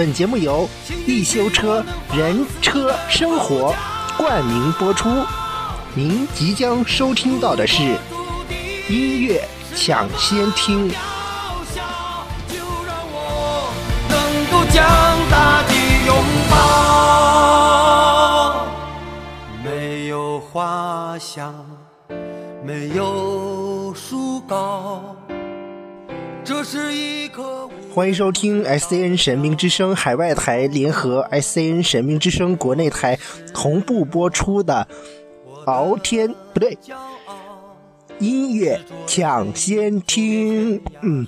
本节目由一修车人车生活冠名播出。您即将收听到的是音乐抢先听。将大地拥抱。没有花香，没有树高，这是一棵无欢迎收听 S N 神明之声海外台联合 S N 神明之声国内台同步播出的敖天不对，音乐抢先听。嗯，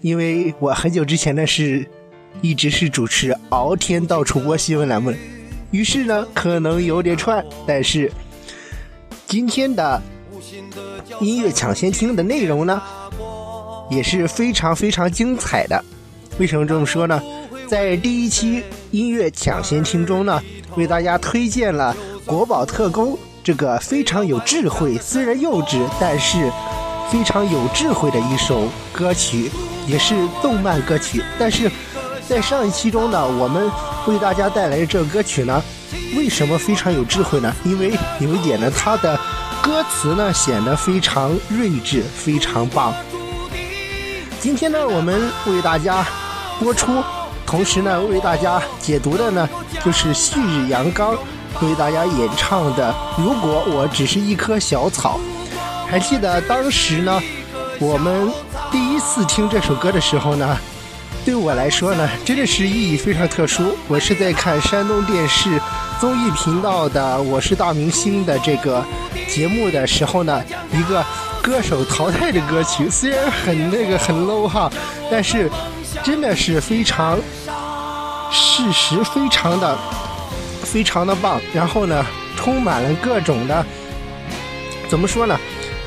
因为我很久之前呢是一直是主持敖天到处播新闻栏目，于是呢可能有点串，但是今天的音乐抢先听的内容呢也是非常非常精彩的。为什么这么说呢？在第一期音乐抢先听中呢，为大家推荐了《国宝特工》这个非常有智慧，虽然幼稚，但是非常有智慧的一首歌曲，也是动漫歌曲。但是在上一期中呢，我们为大家带来的这个歌曲呢，为什么非常有智慧呢？因为有一点呢，它的歌词呢显得非常睿智，非常棒。今天呢，我们为大家播出，同时呢，为大家解读的呢，就是旭日阳刚为大家演唱的《如果我只是一棵小草》。还记得当时呢，我们第一次听这首歌的时候呢，对我来说呢，真的是意义非常特殊。我是在看山东电视综艺频道的《我是大明星》的这个节目的时候呢，一个歌手淘汰的歌曲，虽然很那个很 low 哈，但是真的是非常事实，非常的非常的棒。然后呢，充满了各种的，怎么说呢？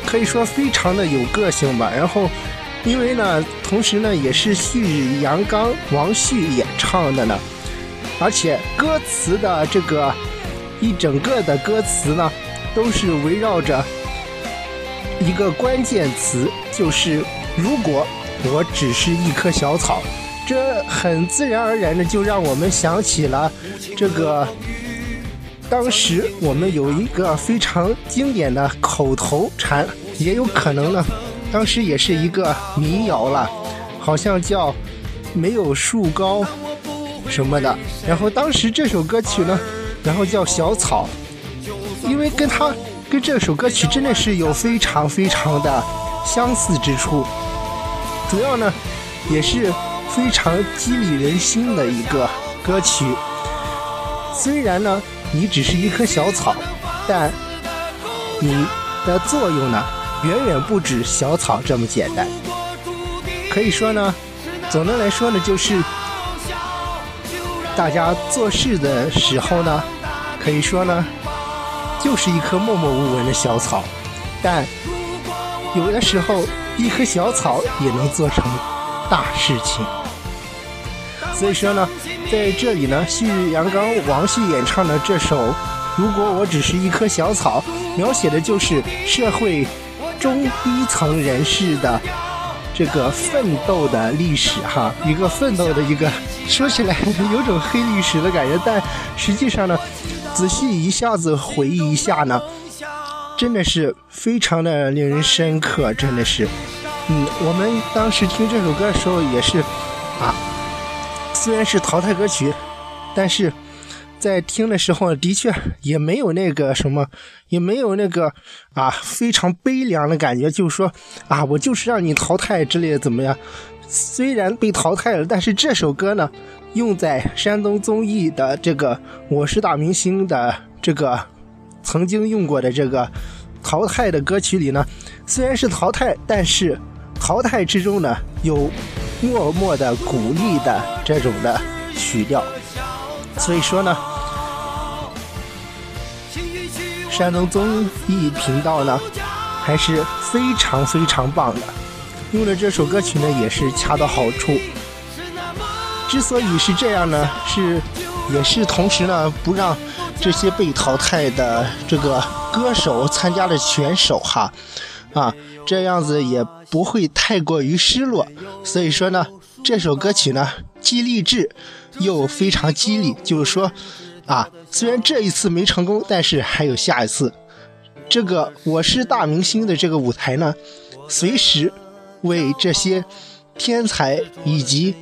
可以说非常的有个性吧。然后，因为呢，同时呢，也是旭日阳刚王旭演唱的呢，而且歌词的这个一整个的歌词呢，都是围绕着一个关键词，就是如果我只是一棵小草，这很自然而然的就让我们想起了这个。当时我们有一个非常经典的口头禅，也有可能呢，当时也是一个民谣了，好像叫“没有树高”什么的。然后当时这首歌曲呢，然后叫《小草》，因为跟它跟这首歌曲真的是有非常非常的相似之处，主要呢也是非常激励人心的一个歌曲。虽然呢。你只是一棵小草，但你的作用呢，远远不止小草这么简单。可以说呢，总的来说呢，就是大家做事的时候呢，可以说呢，就是一棵默默无闻的小草，但有的时候，一棵小草也能做成大事情。所以说呢。在这里呢，旭日阳刚王旭演唱的这首《如果我只是一棵小草》，描写的就是社会中低层人士的这个奋斗的历史哈，一个奋斗的一个，说起来 有种黑历史的感觉，但实际上呢，仔细一下子回忆一下呢，真的是非常的令人深刻，真的是，嗯，我们当时听这首歌的时候也是啊。虽然是淘汰歌曲，但是在听的时候，的确也没有那个什么，也没有那个啊非常悲凉的感觉，就是说啊，我就是让你淘汰之类的怎么样？虽然被淘汰了，但是这首歌呢，用在山东综艺的这个《我是大明星》的这个曾经用过的这个淘汰的歌曲里呢，虽然是淘汰，但是淘汰之中呢有。默默的鼓励的这种的曲调，所以说呢，山东综艺频道呢还是非常非常棒的，用的这首歌曲呢也是恰到好处。之所以是这样呢，是也是同时呢不让这些被淘汰的这个歌手参加的选手哈啊。这样子也不会太过于失落，所以说呢，这首歌曲呢既励志，又非常激励，就是说，啊，虽然这一次没成功，但是还有下一次。这个我是大明星的这个舞台呢，随时为这些天才以及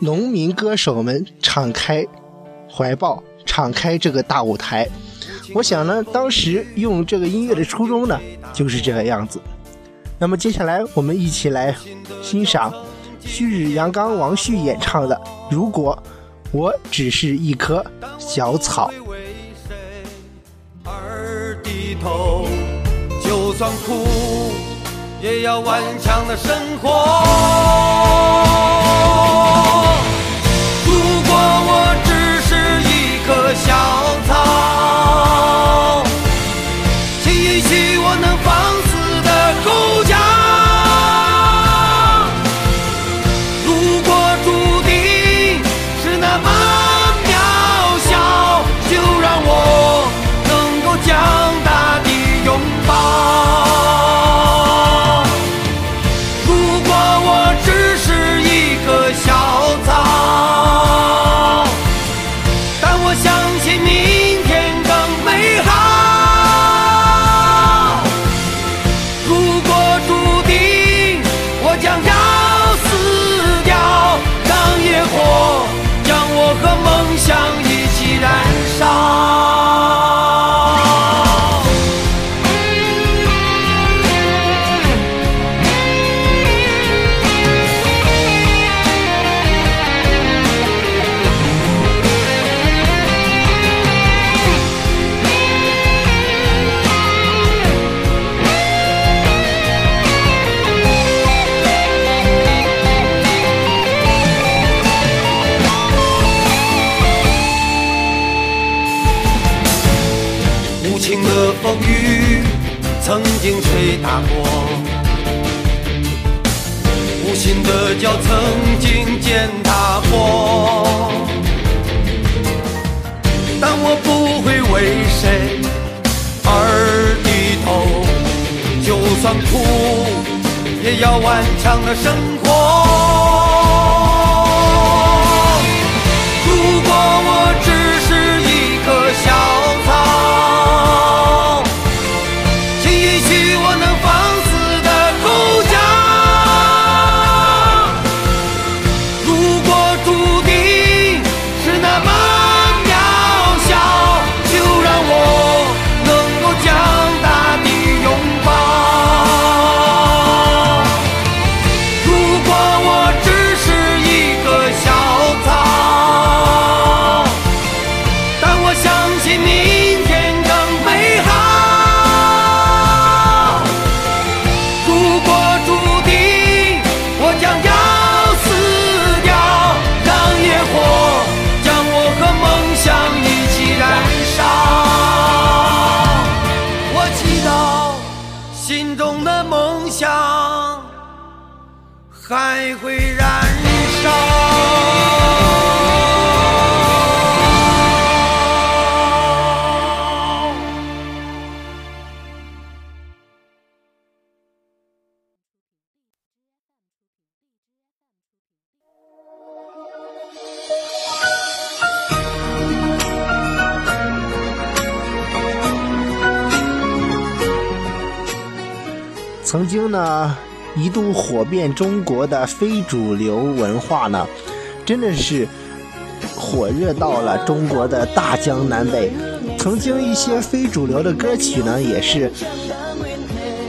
农民歌手们敞开怀抱，敞开这个大舞台。我想呢，当时用这个音乐的初衷呢，就是这个样子。那么接下来我们一起来欣赏旭日阳刚王旭演唱的《如果我只是一棵小草》。而低头，就算哭，也要顽强的生活。要顽强的生活。曾经呢，一度火遍中国的非主流文化呢，真的是火热到了中国的大江南北。曾经一些非主流的歌曲呢，也是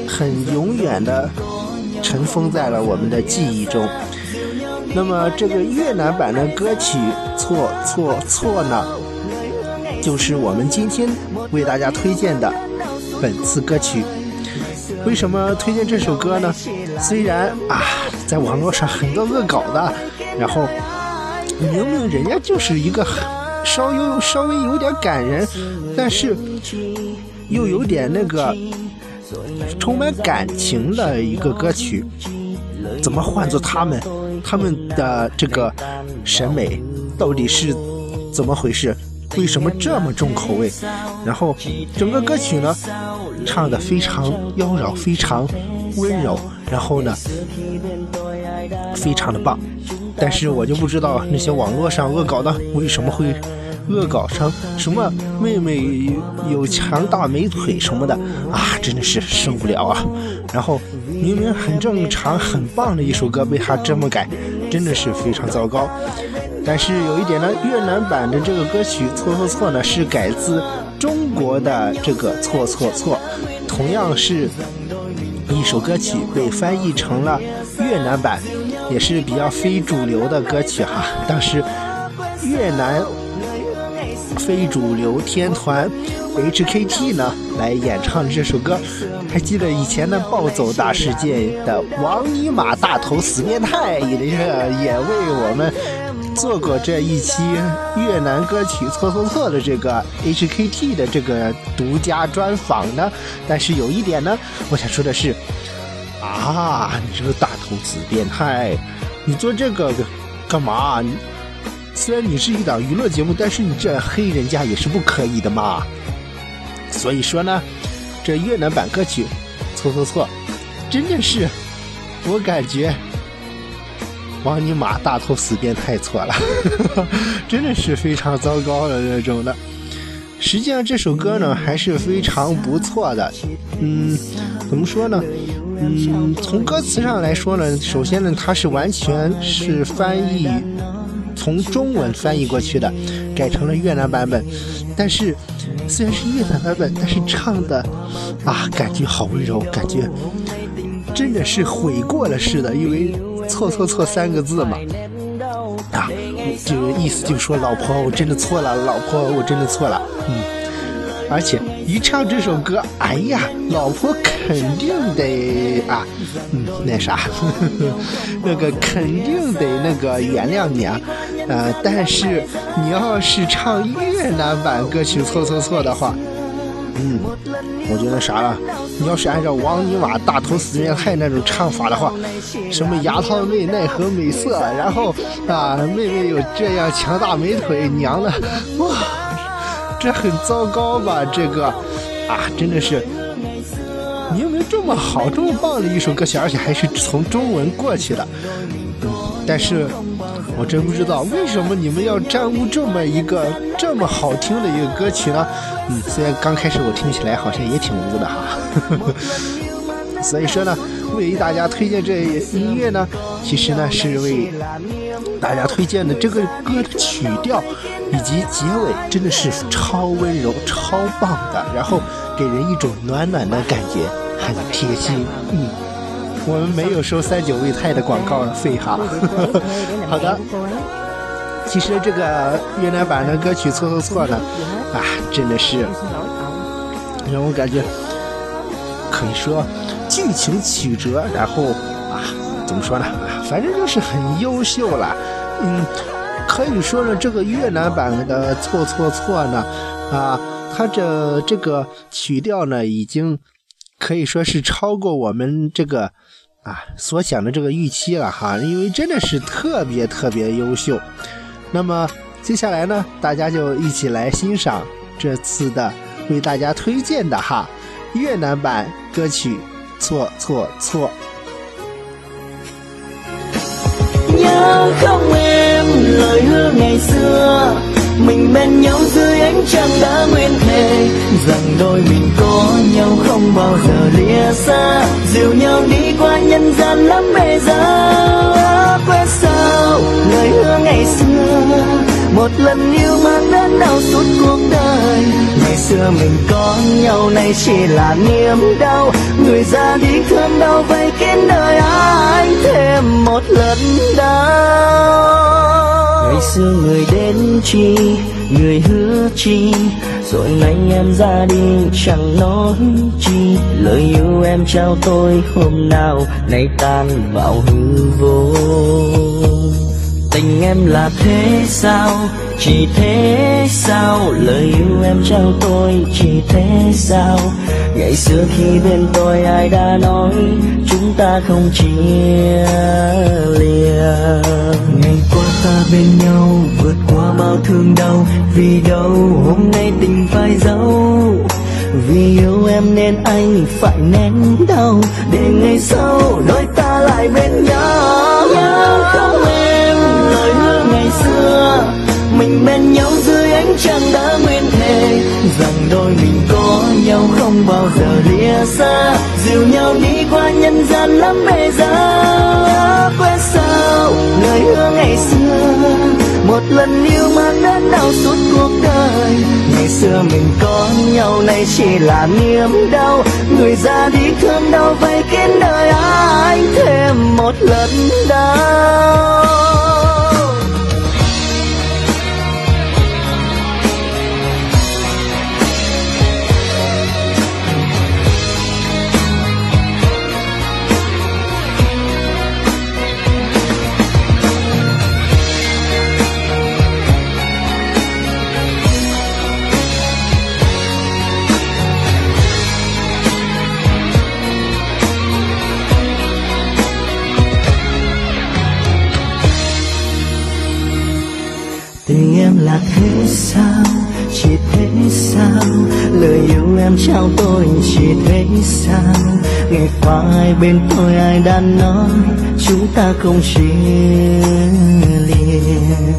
很永远的尘封在了我们的记忆中。那么这个越南版的歌曲《错错错》呢，就是我们今天为大家推荐的本次歌曲。为什么推荐这首歌呢？虽然啊，在网络上很多恶搞的，然后明明人家就是一个稍微稍微有点感人，但是又有点那个充满感情的一个歌曲，怎么换作他们他们的这个审美到底是怎么回事？为什么这么重口味？然后整个歌曲呢，唱的非常妖娆，非常温柔，然后呢，非常的棒。但是我就不知道那些网络上恶搞的为什么会恶搞成什么妹妹有强大美腿什么的啊，真的是受不了啊！然后明明很正常、很棒的一首歌被他这么改，真的是非常糟糕。但是有一点呢，越南版的这个歌曲《错错错》呢是改自中国的这个《错错错》，同样是一首歌曲被翻译成了越南版，也是比较非主流的歌曲哈。当时越南非主流天团 HKT 呢来演唱这首歌，还记得以前的暴走大世界的王尼玛大头死变态也也为我们。做过这一期越南歌曲错错错的这个 HKT 的这个独家专访呢，但是有一点呢，我想说的是，啊，你这个大头子变态，你做这个干嘛？虽然你是一档娱乐节目，但是你这黑人家也是不可以的嘛。所以说呢，这越南版歌曲错错错，真的是我感觉。王尼玛，大头死变太错了，真的是非常糟糕的那种的。实际上这首歌呢还是非常不错的，嗯，怎么说呢？嗯，从歌词上来说呢，首先呢它是完全是翻译从中文翻译过去的，改成了越南版本。但是虽然是越南版本，但是唱的啊感觉好温柔，感觉真的是悔过了似的，因为。错错错三个字嘛，啊，这个意思就说，老婆，我真的错了，老婆，我真的错了，嗯，而且一唱这首歌，哎呀，老婆肯定得啊，嗯，那啥，那个肯定得那个原谅你啊，呃，但是你要是唱越南版歌曲错错错的话。嗯，我觉得啥了？你要是按照王尼玛大头死变态那种唱法的话，什么牙套妹奈何美色，然后啊妹妹有这样强大美腿，娘的，哇，这很糟糕吧？这个啊，真的是明明这么好、这么棒的一首歌曲，而且还是从中文过去的，但是。我真不知道为什么你们要沾污这么一个这么好听的一个歌曲呢？嗯，虽然刚开始我听起来好像也挺污的哈，所以说呢，为大家推荐这音乐呢，其实呢是为大家推荐的这个歌的曲调以及结尾真的是超温柔、超棒的，然后给人一种暖暖的感觉，很贴心，嗯。我们没有收三九胃泰的广告费哈。好的，其实这个越南版的歌曲错错错呢，啊，真的是让我感觉可以说剧情曲折，然后啊，怎么说呢？反正就是很优秀了。嗯，可以说呢，这个越南版的错错错呢，啊，它这这个曲调呢，已经可以说是超过我们这个。啊，所想的这个预期了哈，因为真的是特别特别优秀。那么接下来呢，大家就一起来欣赏这次的为大家推荐的哈越南版歌曲《错错错》。Bên nhau dưới ánh trăng đã nguyên thề rằng đôi mình có nhau không bao giờ lìa xa. Dìu nhau đi qua nhân gian lắm bề giá quên sao lời hứa ngày xưa. Một lần yêu mang đến đau suốt cuộc đời. Ngày xưa mình có nhau nay chỉ là niềm đau. Người ra đi thương đau vây kín đời anh thêm một lần đau. Ngày xưa người đến chi? Người hứa chi, rồi nay em ra đi, chẳng nói chi. Lời yêu em trao tôi hôm nào, nay tan vào hư vô. Tình em là thế sao, chỉ thế sao? Lời yêu em trao tôi chỉ thế sao? Ngày xưa khi bên tôi ai đã nói, chúng ta không chia lìa. Ngày qua ta bên nhau, vượt qua bao thương đau. Vì đâu hôm nay tình phải dấu vì yêu em nên anh phải nén đau. Để ngày sau đôi ta lại bên nhau. Nhớ không em lời ngày xưa. Mình bên nhau dưới ánh trăng đã nguyên thề. Rằng đôi mình có nhau không bao giờ lìa xa. Dìu nhau đi qua nhân gian lắm bề giá quên sao, lời hứa ngày xưa. Một lần yêu mang đớn đau suốt cuộc đời. Ngày xưa mình có nhau, nay chỉ là niềm đau. Người ra đi thương đau vây kín đời anh thêm một lần đau. Là thế sao? Chỉ thế sao? Lời yêu em trao tôi chỉ thế sao? Ngày qua ai bên tôi ai đã nói, chúng ta không chia liền.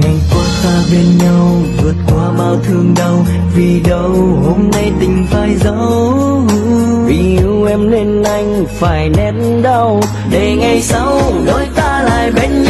Ngày qua ta bên nhau, vượt qua bao thương đau, vì đâu hôm nay tình phải giấu vì yêu em nên anh phải nén đau, để ngày sau đôi ta lại bên nhau.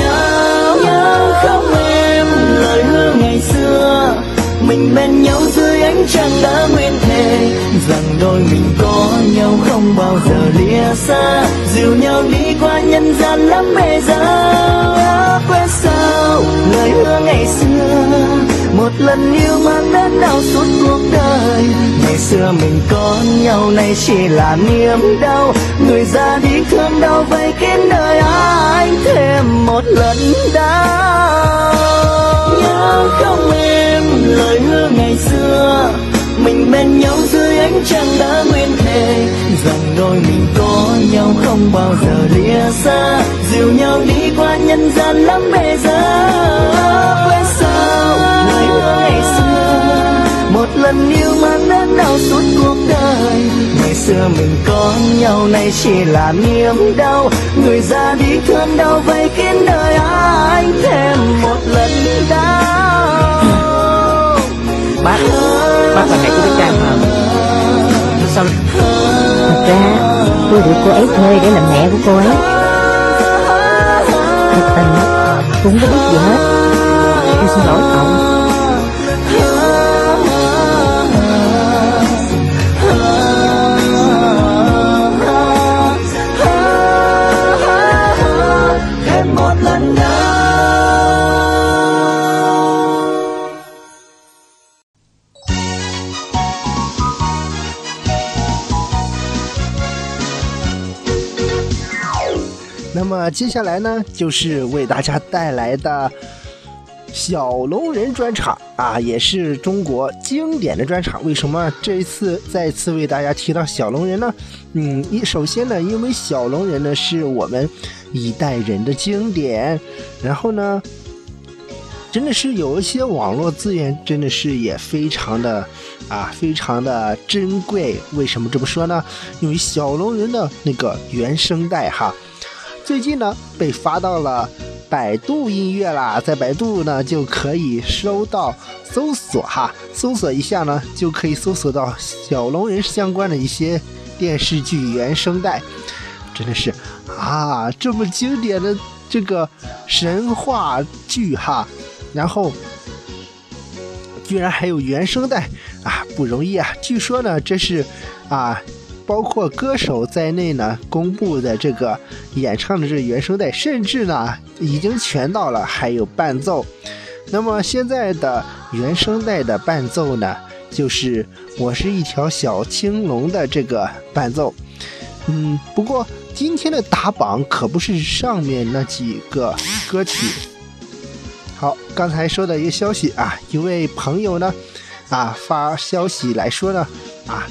Mình bên nhau dưới ánh trăng đã nguyên thề, rằng đôi mình có nhau không bao giờ lìa xa. Dìu nhau đi qua nhân gian lắm bề giá quên sao lời hứa ngày xưa một lần yêu mang đến đau suốt cuộc đời. Ngày xưa mình có nhau, nay chỉ là niềm đau. Người ra đi thương đau vây kín đời anh thêm một lần đau? Nhớ không em lời hứa ngày xưa? Mình bên nhau dưới ánh trăng đã nguyên thề. Rằng đôi mình có nhau không bao giờ lìa xa. Dìu nhau đi qua nhân gian lắm bề giờ lần yêu mà đớn đau suốt cuộc đời. Ngày xưa mình có nhau, nay chỉ là niềm đau. Người ra đi thương đau, vây kín đời anh thêm một lần đau. Bác bác là mẹ của bé trang mà. Sao Thật ra, tôi được cô ấy thuê để làm mẹ của cô ấy. Thật tình, Cũng không biết gì hết. Tôi xin lỗi cậu. 接下来呢，就是为大家带来的小龙人专场啊，也是中国经典的专场。为什么这一次再次为大家提到小龙人呢？嗯，一首先呢，因为小龙人呢是我们一代人的经典，然后呢，真的是有一些网络资源，真的是也非常的啊，非常的珍贵。为什么这么说呢？因为小龙人的那个原声带哈。最近呢，被发到了百度音乐啦，在百度呢就可以收到搜索哈，搜索一下呢就可以搜索到小龙人相关的一些电视剧原声带，真的是啊，这么经典的这个神话剧哈，然后居然还有原声带啊，不容易啊！据说呢，这是啊。包括歌手在内呢，公布的这个演唱的这原声带，甚至呢已经全到了，还有伴奏。那么现在的原声带的伴奏呢，就是《我是一条小青龙》的这个伴奏。嗯，不过今天的打榜可不是上面那几个歌曲。好，刚才说的一个消息啊，一位朋友呢啊发消息来说呢啊。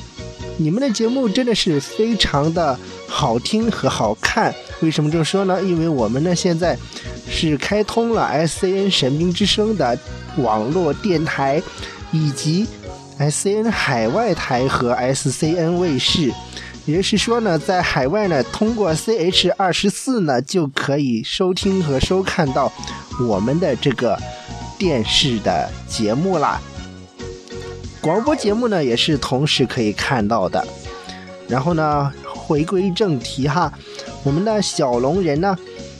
你们的节目真的是非常的好听和好看，为什么这么说呢？因为我们呢现在是开通了 SCN 神兵之声的网络电台，以及 SCN 海外台和 SCN 卫视也就是说呢，在海外呢，通过 CH 二十四呢，就可以收听和收看到我们的这个电视的节目啦。广播节目呢，也是同时可以看到的。然后呢，回归正题哈，我们的小龙人呢，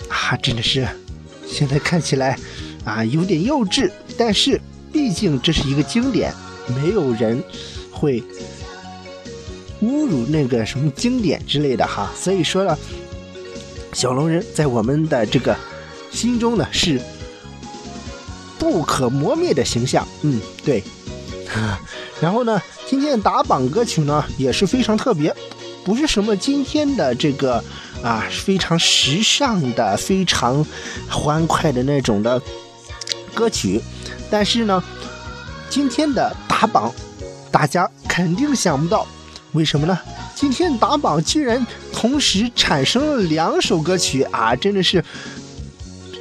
啊，真的是现在看起来啊有点幼稚，但是毕竟这是一个经典，没有人会。侮辱那个什么经典之类的哈，所以说呢，小龙人在我们的这个心中呢是不可磨灭的形象。嗯，对。然后呢，今天的打榜歌曲呢也是非常特别，不是什么今天的这个啊非常时尚的、非常欢快的那种的歌曲，但是呢，今天的打榜大家肯定想不到。为什么呢？今天打榜居然同时产生了两首歌曲啊！真的是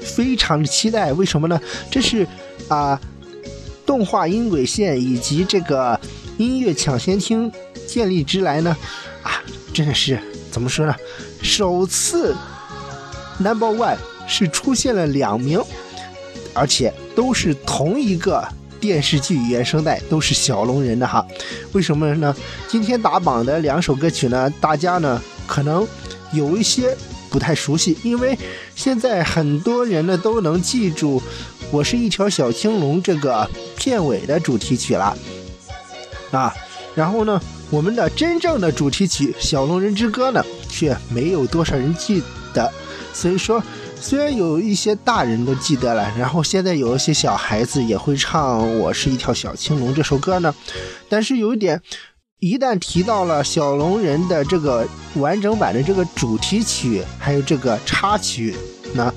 非常的期待。为什么呢？这是啊，动画音轨线以及这个音乐抢先听建立之来呢啊，真的是怎么说呢？首次 number one 是出现了两名，而且都是同一个。电视剧原声带都是小龙人的哈，为什么呢？今天打榜的两首歌曲呢，大家呢可能有一些不太熟悉，因为现在很多人呢都能记住《我是一条小青龙》这个片尾的主题曲了啊，然后呢，我们的真正的主题曲《小龙人之歌》呢，却没有多少人记得，所以说。虽然有一些大人都记得了，然后现在有一些小孩子也会唱《我是一条小青龙》这首歌呢，但是有一点，一旦提到了小龙人的这个完整版的这个主题曲，还有这个插曲，那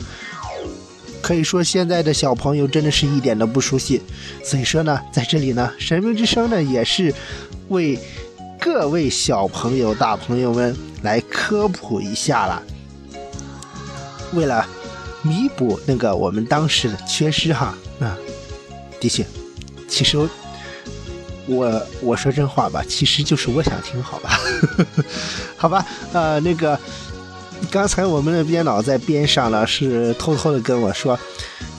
可以说现在的小朋友真的是一点都不熟悉。所以说呢，在这里呢，神明之声呢也是为各位小朋友、大朋友们来科普一下了。为了弥补那个我们当时的缺失哈，啊，的确，其实我我说真话吧，其实就是我想听，好吧，好吧，呃，那个刚才我们的编导在边上呢，是偷偷的跟我说，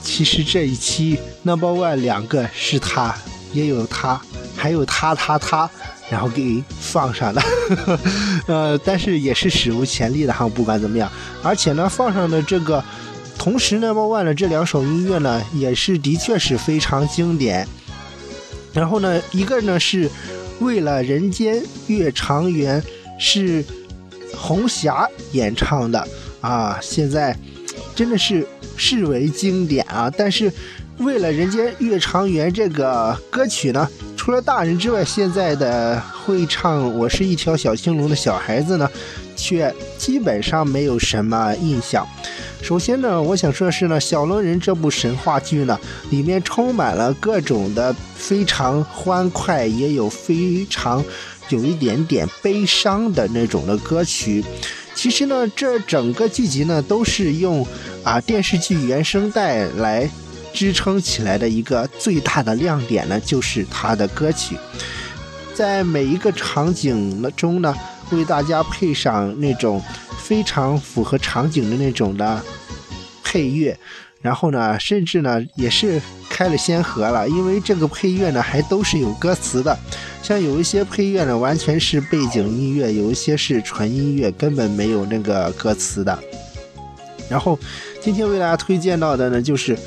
其实这一期 Number One 两个是他，也有他，还有他他他。然后给放上的，呃，但是也是史无前例的哈，不管怎么样，而且呢，放上的这个，同时，Number One 的这两首音乐呢，也是的确是非常经典。然后呢，一个呢是为了人间月长圆，是红霞演唱的啊，现在真的是视为经典啊。但是为了人间月长圆这个歌曲呢。除了大人之外，现在的会唱《我是一条小青龙》的小孩子呢，却基本上没有什么印象。首先呢，我想说的是呢，《小龙人》这部神话剧呢，里面充满了各种的非常欢快，也有非常有一点点悲伤的那种的歌曲。其实呢，这整个剧集呢，都是用啊电视剧原声带来。支撑起来的一个最大的亮点呢，就是它的歌曲，在每一个场景中呢，为大家配上那种非常符合场景的那种的配乐，然后呢，甚至呢也是开了先河了，因为这个配乐呢还都是有歌词的，像有一些配乐呢完全是背景音乐，有一些是纯音乐，根本没有那个歌词的。然后今天为大家推荐到的呢，就是。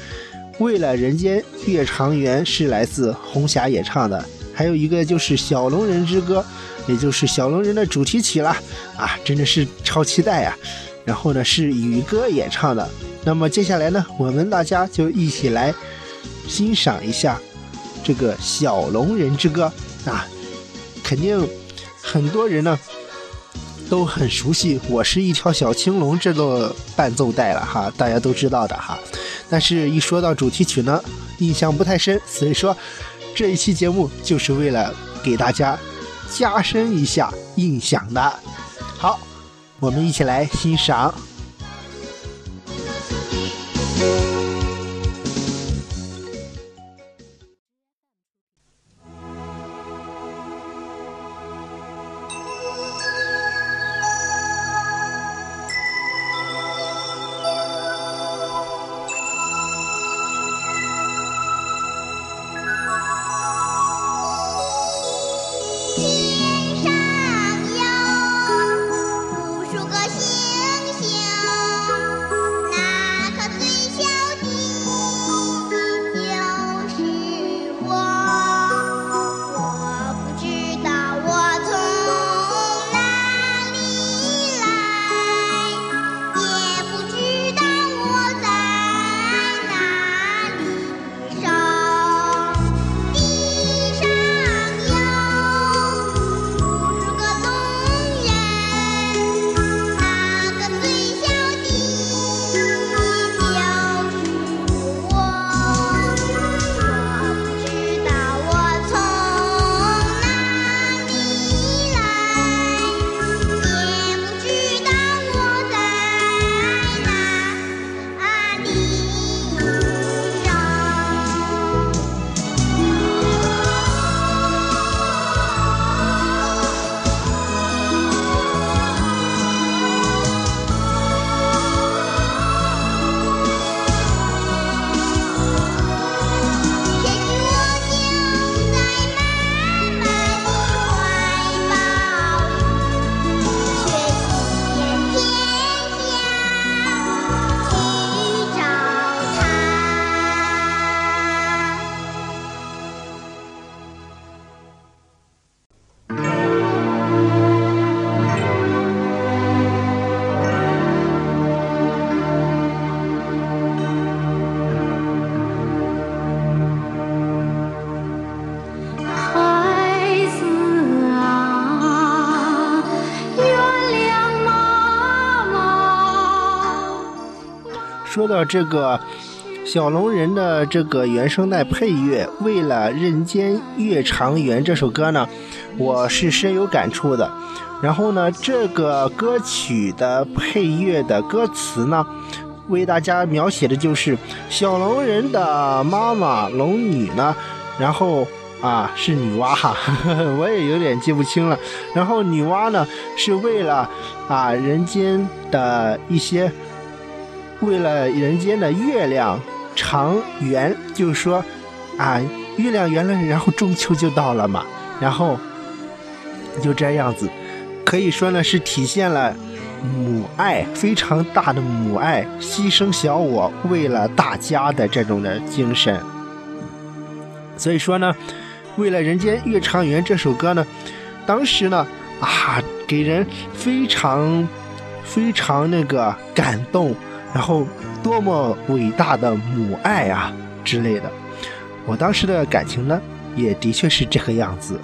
为了人间月长圆是来自红霞演唱的，还有一个就是小龙人之歌，也就是小龙人的主题曲了啊，真的是超期待呀！然后呢是宇哥演唱的，那么接下来呢，我们大家就一起来欣赏一下这个小龙人之歌啊，肯定很多人呢都很熟悉，我是一条小青龙这个伴奏带了哈，大家都知道的哈。但是，一说到主题曲呢，印象不太深，所以说这一期节目就是为了给大家加深一下印象的。好，我们一起来欣赏。说到这个小龙人的这个原声带配乐，为了人间月长圆这首歌呢，我是深有感触的。然后呢，这个歌曲的配乐的歌词呢，为大家描写的就是小龙人的妈妈龙女呢，然后啊是女娲哈，我也有点记不清了。然后女娲呢是为了啊人间的一些，为了人间的月亮长圆，就是说啊月亮圆了，然后中秋就到了嘛，然后就这样子。可以说呢，是体现了母爱非常大的母爱，牺牲小我为了大家的这种的精神。所以说呢，为了人间月长圆这首歌呢，当时呢啊，给人非常非常那个感动，然后多么伟大的母爱啊之类的。我当时的感情呢，也的确是这个样子。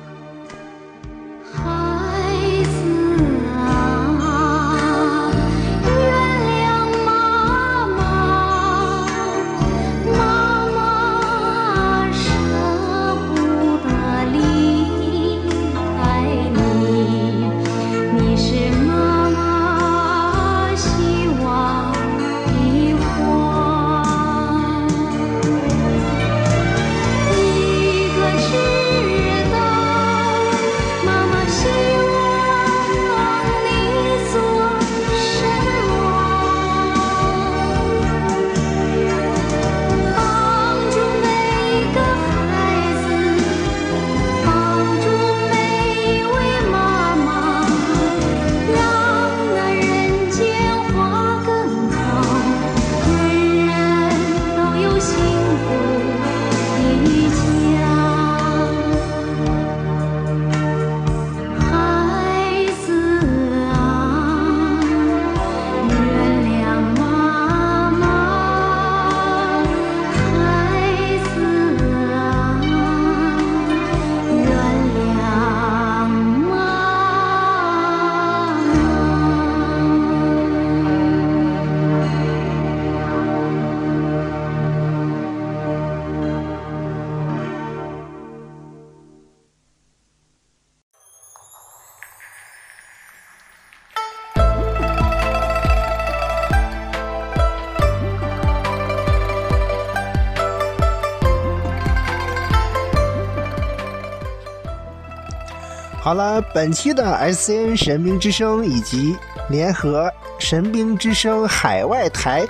好了，本期的 S N 神兵之声以及联合神兵之声海外台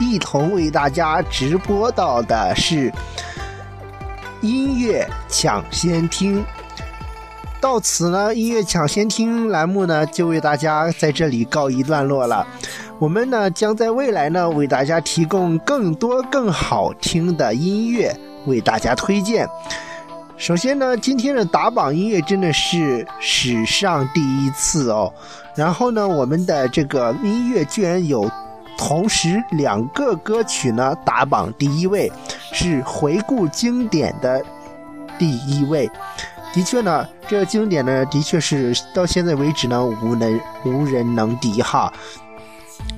一同为大家直播到的是音乐抢先听。到此呢，音乐抢先听栏目呢就为大家在这里告一段落了。我们呢将在未来呢为大家提供更多更好听的音乐为大家推荐。首先呢，今天的打榜音乐真的是史上第一次哦。然后呢，我们的这个音乐居然有同时两个歌曲呢打榜第一位，是回顾经典的第一位。的确呢，这个经典呢，的确是到现在为止呢无能无人能敌哈。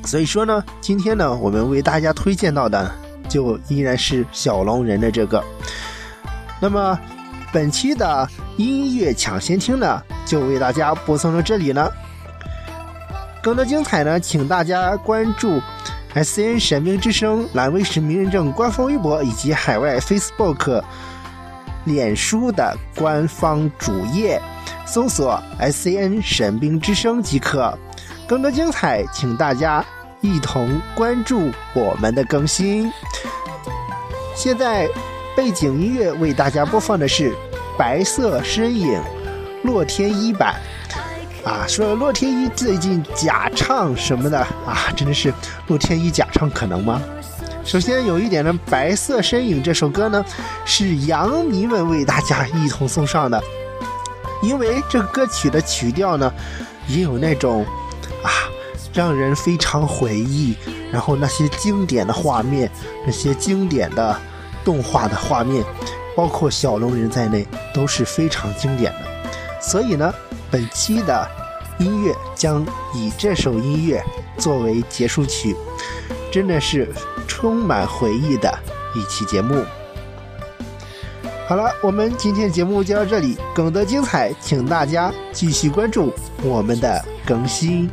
所以说呢，今天呢，我们为大家推荐到的就依然是小龙人的这个。那么。本期的音乐抢先听呢，就为大家播送到这里了。更多精彩呢，请大家关注 S N 神兵之声蓝威实名认证官方微博以及海外 Facebook、脸书的官方主页，搜索 S N 神兵之声即可。更多精彩，请大家一同关注我们的更新。现在。背景音乐为大家播放的是《白色身影》洛天依版啊，说洛天依最近假唱什么的啊，真的是洛天依假唱可能吗？首先有一点呢，《白色身影》这首歌呢是杨迷们为大家一同送上的，因为这歌曲的曲调呢也有那种啊让人非常回忆，然后那些经典的画面，那些经典的。动画的画面，包括小龙人在内都是非常经典的，所以呢，本期的音乐将以这首音乐作为结束曲。真的是充满回忆的一期节目。好了，我们今天节目就到这里，更多精彩，请大家继续关注我们的更新。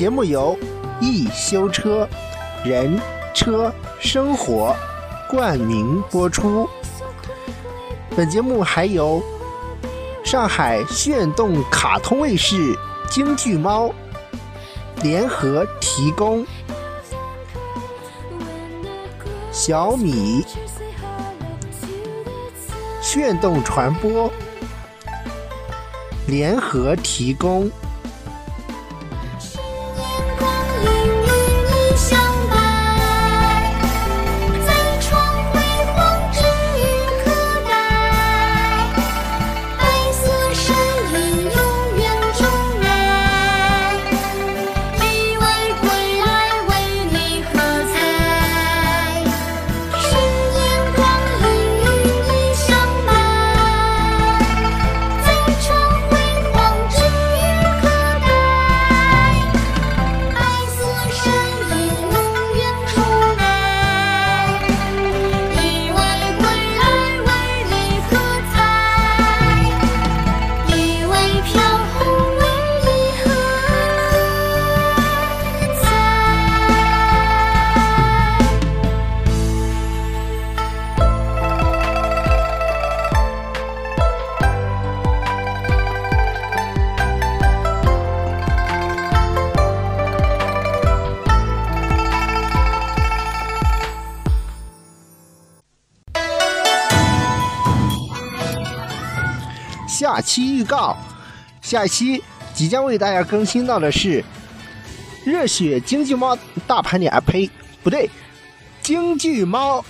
节目由易修车人车生活冠名播出。本节目还由上海炫动卡通卫视、京剧猫联合提供，小米炫动传播联合提供。期预告，下期即将为大家更新到的是《热血京剧猫大盘点》，啊呸，不对，《京剧猫》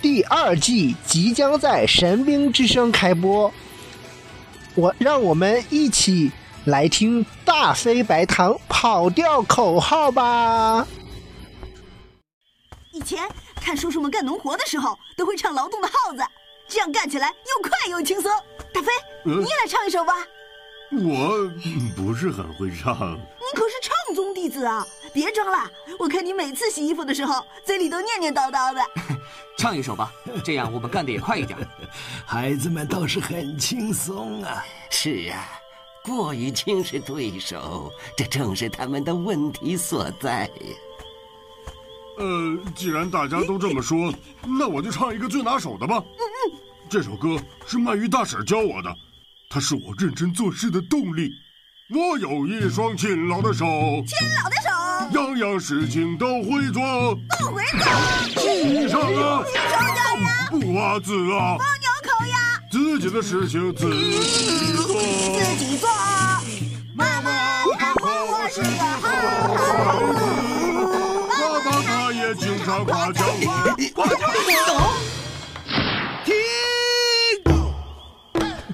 第二季即将在神兵之声开播。我让我们一起来听大飞白糖跑调口号吧！以前看叔叔们干农活的时候，都会唱劳动的号子，这样干起来又快又轻松。大飞，嗯你也来唱一首吧，我不是很会唱，你可是唱宗弟子啊！别装了，我看你每次洗衣服的时候，嘴里都念念叨叨的。唱一首吧，这样我们干的也快一点。孩子们倒是很轻松啊。是啊，过于轻视对手，这正是他们的问题所在呀。呃，既然大家都这么说，那我就唱一个最拿手的吧。嗯嗯这首歌是鳗鱼大婶教我的，它是我认真做事的动力。我有一双勤劳的手，勤劳的手，样样事情都会做，都会做。系上啊，系上呀，不挖字啊，放牛口呀，自己的事情自己做，自己做。妈妈，我是个好孩子，也经常夸奖我，夸奖我。停！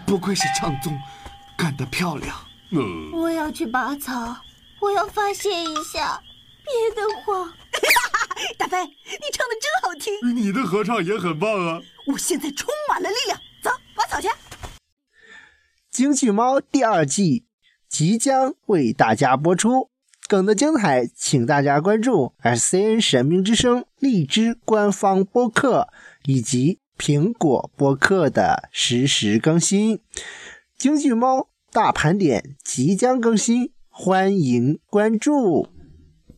不愧是唱宗，干得漂亮。嗯，我要去拔草，我要发泄一下。别的话，大飞，你唱的真好听，你的合唱也很棒啊！我现在充满了力量，走，拔草去。京剧猫第二季即将为大家播出，梗的精彩，请大家关注 SCN 神明之声荔枝官方播客以及苹果播客的实时更新。京剧猫大盘点即将更新，欢迎关注。